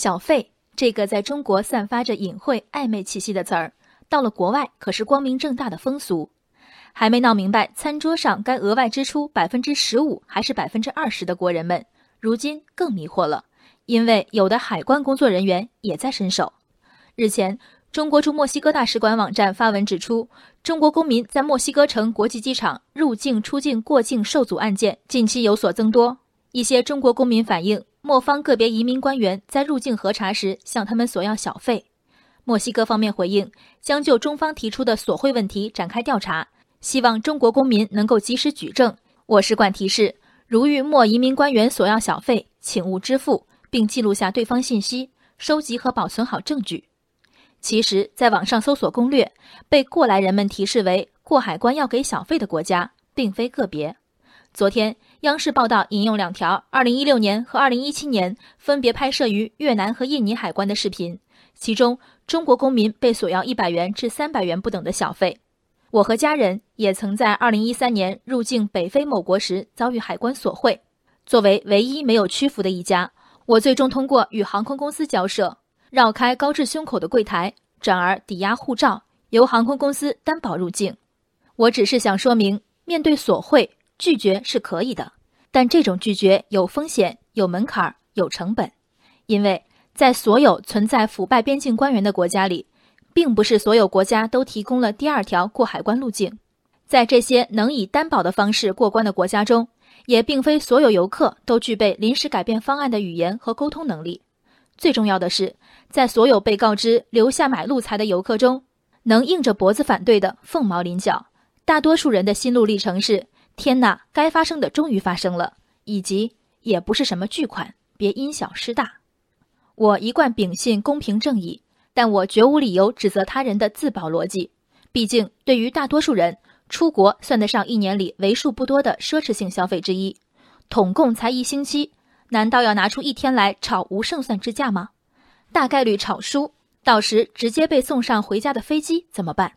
小费这个在中国散发着隐晦暧昧气息的词儿，到了国外可是光明正大的风俗。还没闹明白餐桌上该额外支出百分之十五还是百分之二十的国人们，如今更迷惑了，因为有的海关工作人员也在伸手。日前，中国驻墨西哥大使馆网站发文指出，中国公民在墨西哥城国际机场入境、出境、过境受阻案件近期有所增多。一些中国公民反映。墨方个别移民官员在入境核查时向他们索要小费，墨西哥方面回应将就中方提出的索贿问题展开调查，希望中国公民能够及时举证。我使馆提示：如遇墨移民官员索要小费，请勿支付，并记录下对方信息，收集和保存好证据。其实，在网上搜索攻略，被过来人们提示为过海关要给小费的国家，并非个别。昨天，央视报道引用两条2016年和2017年分别拍摄于越南和印尼海关的视频，其中中国公民被索要100元至300元不等的小费。我和家人也曾在2013年入境北非某国时遭遇海关索贿，作为唯一没有屈服的一家，我最终通过与航空公司交涉，绕开高至胸口的柜台，转而抵押护照，由航空公司担保入境。我只是想说明，面对索贿。拒绝是可以的，但这种拒绝有风险、有门槛、有成本，因为在所有存在腐败边境官员的国家里，并不是所有国家都提供了第二条过海关路径。在这些能以担保的方式过关的国家中，也并非所有游客都具备临时改变方案的语言和沟通能力。最重要的是，在所有被告知留下买路财的游客中，能硬着脖子反对的凤毛麟角。大多数人的心路历程是。天哪，该发生的终于发生了，以及也不是什么巨款，别因小失大。我一贯秉信公平正义，但我绝无理由指责他人的自保逻辑。毕竟，对于大多数人，出国算得上一年里为数不多的奢侈性消费之一。统共才一星期，难道要拿出一天来炒无胜算之价吗？大概率炒输，到时直接被送上回家的飞机怎么办？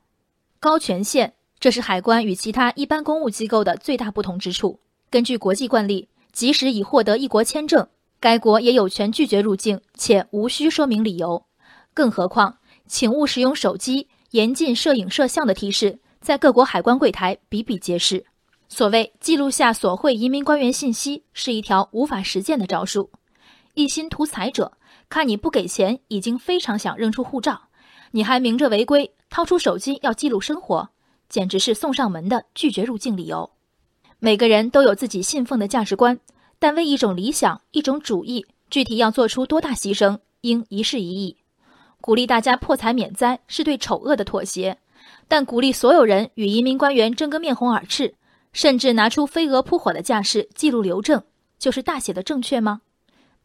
高权限。这是海关与其他一般公务机构的最大不同之处。根据国际惯例，即使已获得一国签证，该国也有权拒绝入境，且无需说明理由。更何况，请勿使用手机、严禁摄影摄像的提示，在各国海关柜台比比皆是。所谓记录下索贿移民官员信息，是一条无法实践的招数。一心图财者，看你不给钱，已经非常想扔出护照，你还明着违规，掏出手机要记录生活。简直是送上门的拒绝入境理由。每个人都有自己信奉的价值观，但为一种理想、一种主义，具体要做出多大牺牲，应一事一议。鼓励大家破财免灾是对丑恶的妥协，但鼓励所有人与移民官员争个面红耳赤，甚至拿出飞蛾扑火的架势记录留证，就是大写的正确吗？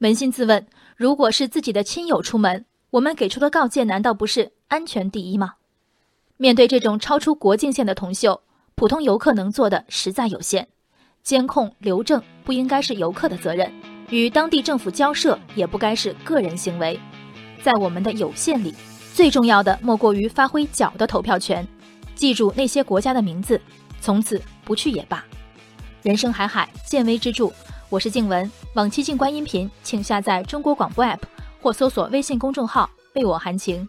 扪心自问，如果是自己的亲友出门，我们给出的告诫难道不是安全第一吗？面对这种超出国境线的铜锈，普通游客能做的实在有限。监控留证不应该是游客的责任，与当地政府交涉也不该是个人行为。在我们的有限里，最重要的莫过于发挥脚的投票权，记住那些国家的名字，从此不去也罢。人生海海，见微知著。我是静文，往期静观音频，请下载中国广播 app 或搜索微信公众号“为我含情”。